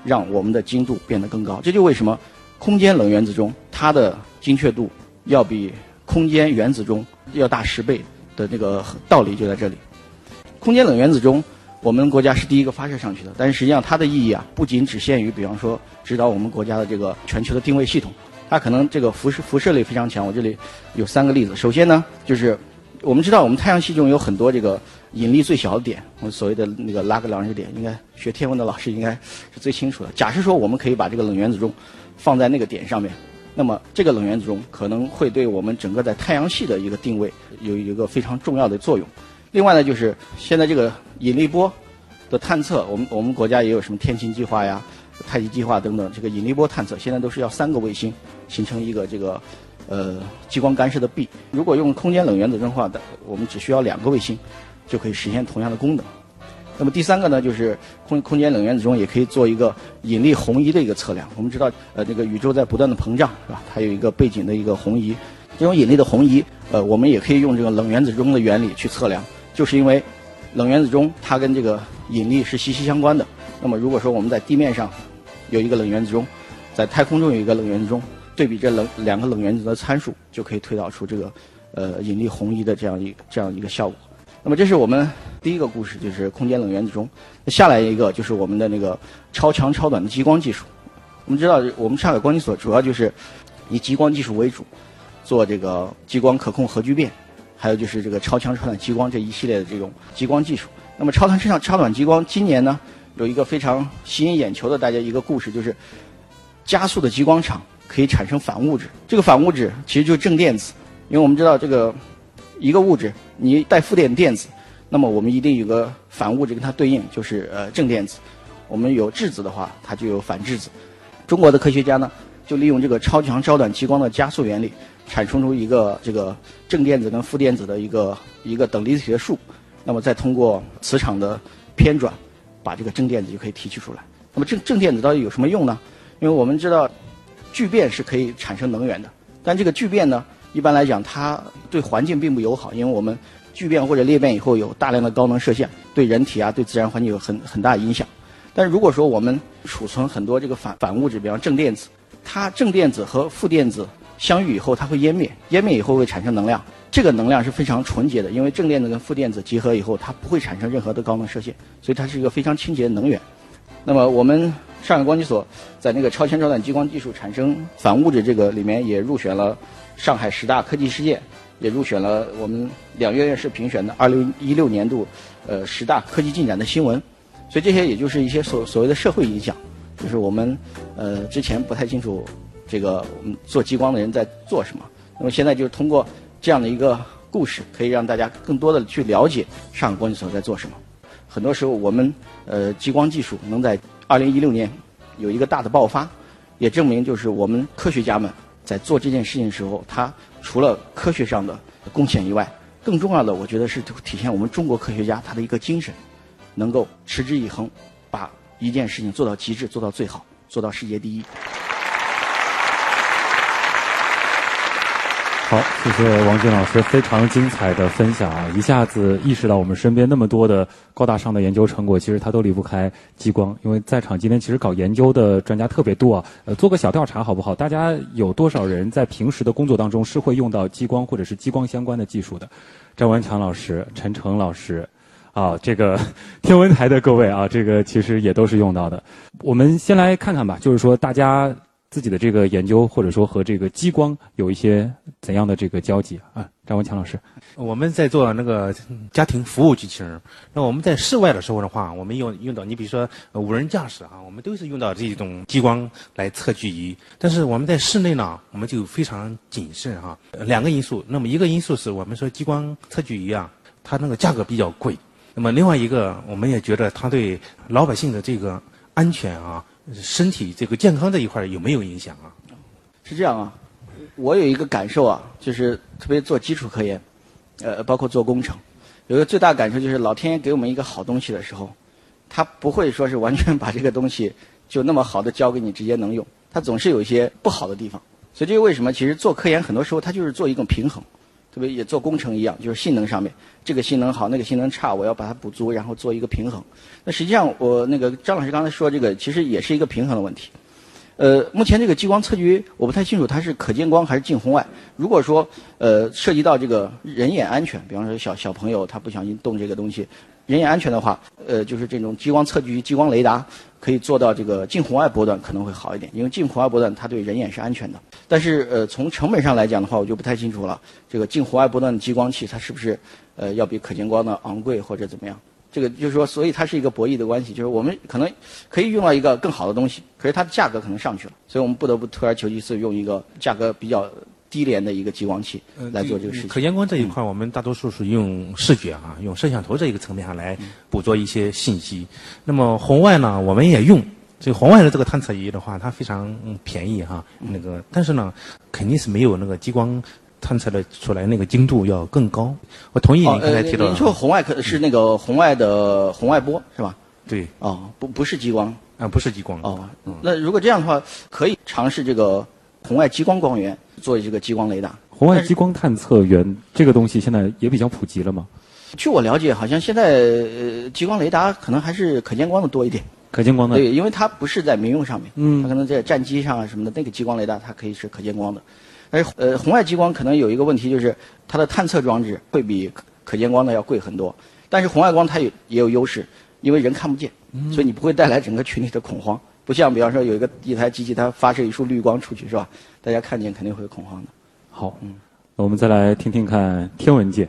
让我们的精度变得更高，这就为什么空间冷原子钟它的精确度要比空间原子钟要大十倍，的那个道理就在这里。空间冷原子钟，我们国家是第一个发射上去的，但是实际上它的意义啊，不仅只限于，比方说指导我们国家的这个全球的定位系统，它可能这个辐射辐射力非常强。我这里有三个例子，首先呢，就是我们知道我们太阳系中有很多这个引力最小的点，我们所谓的那个拉格朗日点，应该学天文的老师应该是最清楚的。假设说我们可以把这个冷原子钟放在那个点上面，那么这个冷原子钟可能会对我们整个在太阳系的一个定位有一个非常重要的作用。另外呢，就是现在这个引力波的探测，我们我们国家也有什么天琴计划呀、太极计划等等，这个引力波探测现在都是要三个卫星形成一个这个呃激光干涉的臂。如果用空间冷原子钟的话，我们只需要两个卫星就可以实现同样的功能。那么第三个呢，就是空空间冷原子钟也可以做一个引力红移的一个测量。我们知道，呃，这个宇宙在不断的膨胀，是吧？它有一个背景的一个红移，这种引力的红移，呃，我们也可以用这个冷原子钟的原理去测量。就是因为冷原子钟它跟这个引力是息息相关的。那么如果说我们在地面上有一个冷原子钟，在太空中有一个冷原子钟，对比这冷两个冷原子的参数，就可以推导出这个呃引力红移的这样一这样一个效果。那么这是我们第一个故事，就是空间冷原子钟。下来一个就是我们的那个超强超短的激光技术。我们知道，我们上海光机所主要就是以激光技术为主，做这个激光可控核聚变。还有就是这个超强超短激光这一系列的这种激光技术。那么超长超超短激光今年呢有一个非常吸引眼球的大家一个故事，就是加速的激光场可以产生反物质。这个反物质其实就是正电子，因为我们知道这个一个物质你带负电电子，那么我们一定有个反物质跟它对应，就是呃正电子。我们有质子的话，它就有反质子。中国的科学家呢就利用这个超强超短激光的加速原理。产生出一个这个正电子跟负电子的一个一个等离子体的数，那么再通过磁场的偏转，把这个正电子就可以提取出来。那么正正电子到底有什么用呢？因为我们知道聚变是可以产生能源的，但这个聚变呢，一般来讲它对环境并不友好，因为我们聚变或者裂变以后有大量的高能射线，对人体啊对自然环境有很很大影响。但是如果说我们储存很多这个反反物质，比方正电子，它正电子和负电子。相遇以后，它会湮灭，湮灭以后会产生能量。这个能量是非常纯洁的，因为正电子跟负电子结合以后，它不会产生任何的高能射线，所以它是一个非常清洁的能源。那么，我们上海光机所在那个超前超短激光技术产生反物质这个里面也入选了上海十大科技事件，也入选了我们两院院士评选的二零一六年度呃十大科技进展的新闻。所以这些也就是一些所所谓的社会影响，就是我们呃之前不太清楚。这个我们做激光的人在做什么？那么现在就是通过这样的一个故事，可以让大家更多的去了解上海光机所在做什么。很多时候，我们呃激光技术能在二零一六年有一个大的爆发，也证明就是我们科学家们在做这件事情的时候，他除了科学上的贡献以外，更重要的，我觉得是体现我们中国科学家他的一个精神，能够持之以恒，把一件事情做到极致，做到最好，做到世界第一。好，谢谢王军老师非常精彩的分享啊！一下子意识到我们身边那么多的高大上的研究成果，其实它都离不开激光。因为在场今天其实搞研究的专家特别多啊。呃，做个小调查好不好？大家有多少人在平时的工作当中是会用到激光或者是激光相关的技术的？张文强老师、陈诚老师，啊，这个 天文台的各位啊，这个其实也都是用到的。我们先来看看吧，就是说大家。自己的这个研究，或者说和这个激光有一些怎样的这个交集啊？张文强老师，我们在做那个家庭服务机器人。那我们在室外的时候的话，我们用用到你比如说无人驾驶啊，我们都是用到这种激光来测距仪。但是我们在室内呢，我们就非常谨慎哈。两个因素，那么一个因素是我们说激光测距仪啊，它那个价格比较贵。那么另外一个，我们也觉得它对老百姓的这个安全啊。身体这个健康这一块有没有影响啊？是这样啊，我有一个感受啊，就是特别做基础科研，呃，包括做工程，有一个最大感受就是老天爷给我们一个好东西的时候，他不会说是完全把这个东西就那么好的交给你直接能用，他总是有一些不好的地方。所以这是为什么？其实做科研很多时候它就是做一个平衡，特别也做工程一样，就是性能上面这个性能好，那个性能差，我要把它补足，然后做一个平衡。那实际上，我那个张老师刚才说这个，其实也是一个平衡的问题。呃，目前这个激光测距我不太清楚，它是可见光还是近红外。如果说呃涉及到这个人眼安全，比方说小小朋友他不小心动这个东西，人眼安全的话，呃，就是这种激光测距、激光雷达可以做到这个近红外波段可能会好一点，因为近红外波段它对人眼是安全的。但是呃，从成本上来讲的话，我就不太清楚了。这个近红外波段的激光器它是不是呃要比可见光的昂贵或者怎么样？这个就是说，所以它是一个博弈的关系，就是我们可能可以用到一个更好的东西，可是它的价格可能上去了，所以我们不得不退而求其次，用一个价格比较低廉的一个激光器来做这个事情。可见光这一块，我们大多数是用视觉啊，用摄像头这一个层面上来捕捉一些信息。那么红外呢，我们也用。这个红外的这个探测仪的话，它非常便宜哈，那个但是呢，肯定是没有那个激光。探测的出来那个精度要更高，我同意您刚才提到。您说红外可是那个红外的红外波是吧？对。哦，不不是激光啊，不是激光。哦，那如果这样的话，可以尝试这个红外激光光源做这个激光雷达。红外激光探测源这个东西现在也比较普及了吗？据我了解，好像现在呃激光雷达可能还是可见光的多一点。可见光的。对，因为它不是在民用上面，嗯，它可能在战机上啊什么的，那个激光雷达它可以是可见光的。但是呃，红外激光可能有一个问题，就是它的探测装置会比可见光的要贵很多。但是红外光它有也有优势，因为人看不见，所以你不会带来整个群体的恐慌。不像比方说有一个一台机器，它发射一束绿光出去，是吧？大家看见肯定会恐慌的。好，嗯，那我们再来听听看天文界。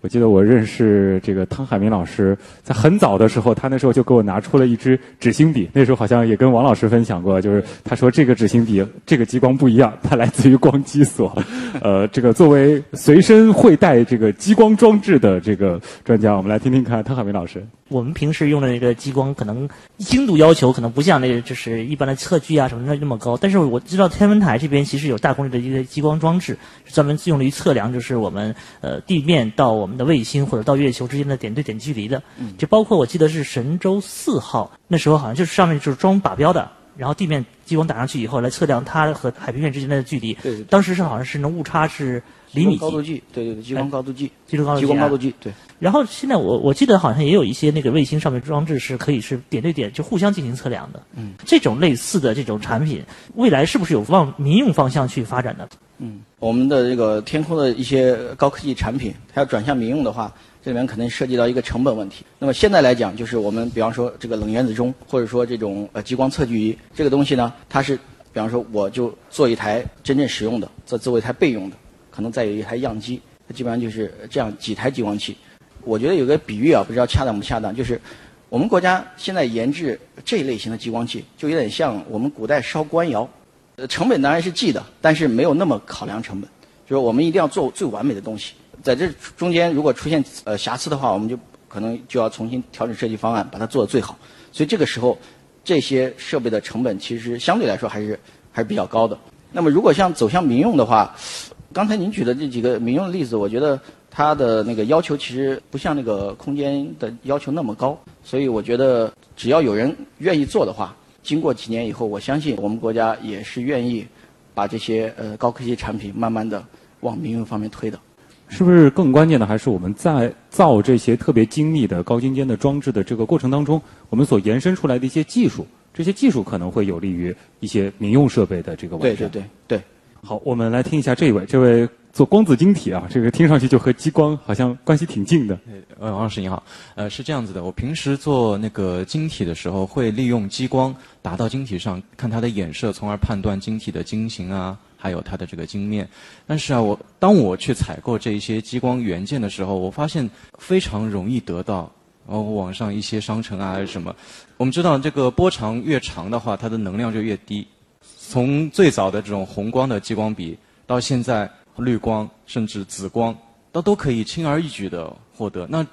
我记得我认识这个汤海明老师，在很早的时候，他那时候就给我拿出了一支纸芯笔。那时候好像也跟王老师分享过，就是他说这个纸芯笔这个激光不一样，它来自于光机所。呃，这个作为随身会带这个激光装置的这个专家，我们来听听看汤海明老师。我们平时用的那个激光，可能精度要求可能不像那个就是一般的测距啊什么的那么高。但是我知道天文台这边其实有大功率的一个激光装置，专门用于测量就是我们呃地面到我们的卫星或者到月球之间的点对点距离的。就包括我记得是神舟四号那时候好像就是上面就是装靶标的，然后地面激光打上去以后来测量它和海平面之间的距离。对。当时是好像是那误差是厘米高度计。对对对，激光高度计。激光高度计。对。然后现在我我记得好像也有一些那个卫星上面装置是可以是点对点就互相进行测量的。嗯，这种类似的这种产品，未来是不是有往民用方向去发展的？嗯，我们的这个天空的一些高科技产品，它要转向民用的话，这里面可能涉及到一个成本问题。那么现在来讲，就是我们比方说这个冷原子钟，或者说这种呃激光测距仪，这个东西呢，它是比方说我就做一台真正使用的，做做一台备用的，可能再有一台样机，它基本上就是这样几台激光器。我觉得有个比喻啊，不知道恰当不恰当，就是我们国家现在研制这一类型的激光器，就有点像我们古代烧官窑，呃，成本当然是记的，但是没有那么考量成本，就是我们一定要做最完美的东西，在这中间如果出现呃瑕疵的话，我们就可能就要重新调整设计方案，把它做得最好。所以这个时候，这些设备的成本其实相对来说还是还是比较高的。那么如果像走向民用的话，刚才您举的这几个民用的例子，我觉得。它的那个要求其实不像那个空间的要求那么高，所以我觉得只要有人愿意做的话，经过几年以后，我相信我们国家也是愿意把这些呃高科技产品慢慢的往民用方面推的。是不是更关键的还是我们在造这些特别精密的高精尖的装置的这个过程当中，我们所延伸出来的一些技术，这些技术可能会有利于一些民用设备的这个完善。对对对对。好，我们来听一下这一位，这位。做光子晶体啊，这个听上去就和激光好像关系挺近的。呃，王老师你好，呃，是这样子的，我平时做那个晶体的时候，会利用激光打到晶体上，看它的衍射，从而判断晶体的晶型啊，还有它的这个晶面。但是啊，我当我去采购这一些激光元件的时候，我发现非常容易得到，然后网上一些商城啊什么，我们知道这个波长越长的话，它的能量就越低。从最早的这种红光的激光笔到现在。绿光甚至紫光，都都可以轻而易举的获得。那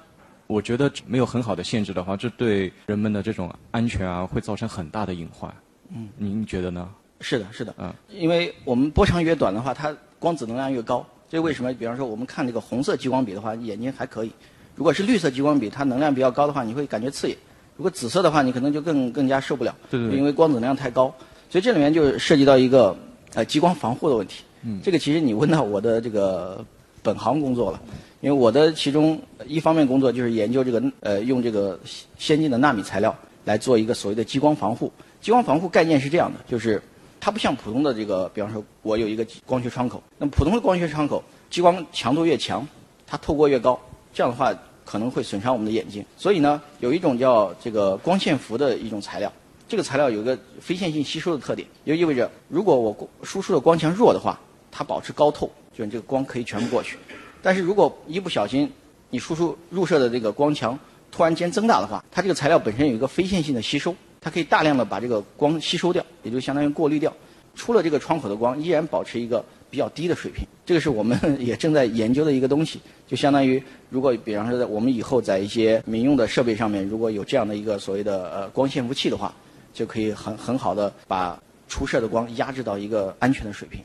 我觉得没有很好的限制的话，这对人们的这种安全啊，会造成很大的隐患。嗯，您觉得呢？是的，是的。嗯，因为我们波长越短的话，它光子能量越高。这为什么？比方说，我们看这个红色激光笔的话，眼睛还可以；如果是绿色激光笔，它能量比较高的话，你会感觉刺眼；如果紫色的话，你可能就更更加受不了。对对。因为光子能量太高，所以这里面就涉及到一个呃激光防护的问题。这个其实你问到我的这个本行工作了，因为我的其中一方面工作就是研究这个呃用这个先进的纳米材料来做一个所谓的激光防护。激光防护概念是这样的，就是它不像普通的这个，比方说我有一个光学窗口，那么普通的光学窗口激光强度越强，它透过越高，这样的话可能会损伤我们的眼睛。所以呢，有一种叫这个光线幅的一种材料，这个材料有个非线性吸收的特点，就意味着如果我输出的光强弱的话，它保持高透，就是这个光可以全部过去。但是如果一不小心你输出入射的这个光强突然间增大的话，它这个材料本身有一个非线性的吸收，它可以大量的把这个光吸收掉，也就相当于过滤掉，出了这个窗口的光依然保持一个比较低的水平。这个是我们也正在研究的一个东西，就相当于如果比方说在我们以后在一些民用的设备上面，如果有这样的一个所谓的呃光线服器的话，就可以很很好的把出射的光压制到一个安全的水平。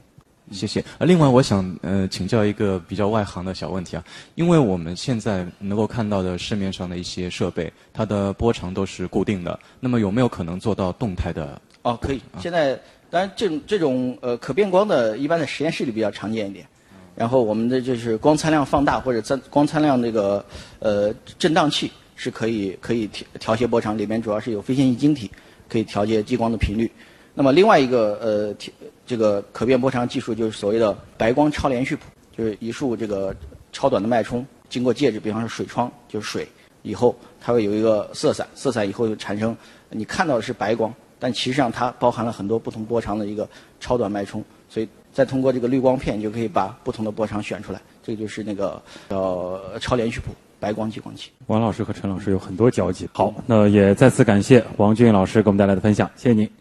谢谢。呃，另外我想呃请教一个比较外行的小问题啊，因为我们现在能够看到的市面上的一些设备，它的波长都是固定的，那么有没有可能做到动态的？哦，可以。现在当然这种这种呃可变光的，一般在实验室里比较常见一点。然后我们的就是光参量放大或者增光参量那个呃振荡器是可以可以调调节波长，里面主要是有非线性晶体，可以调节激光的频率。那么另外一个呃这个可变波长技术就是所谓的白光超连续谱，就是一束这个超短的脉冲经过介质，比方说水窗就是水，以后它会有一个色散，色散以后就产生你看到的是白光，但其实上它包含了很多不同波长的一个超短脉冲，所以再通过这个滤光片就可以把不同的波长选出来，这个就是那个叫超连续谱白光激光器。王老师和陈老师有很多交集。好，那也再次感谢王俊老师给我们带来的分享，谢谢您。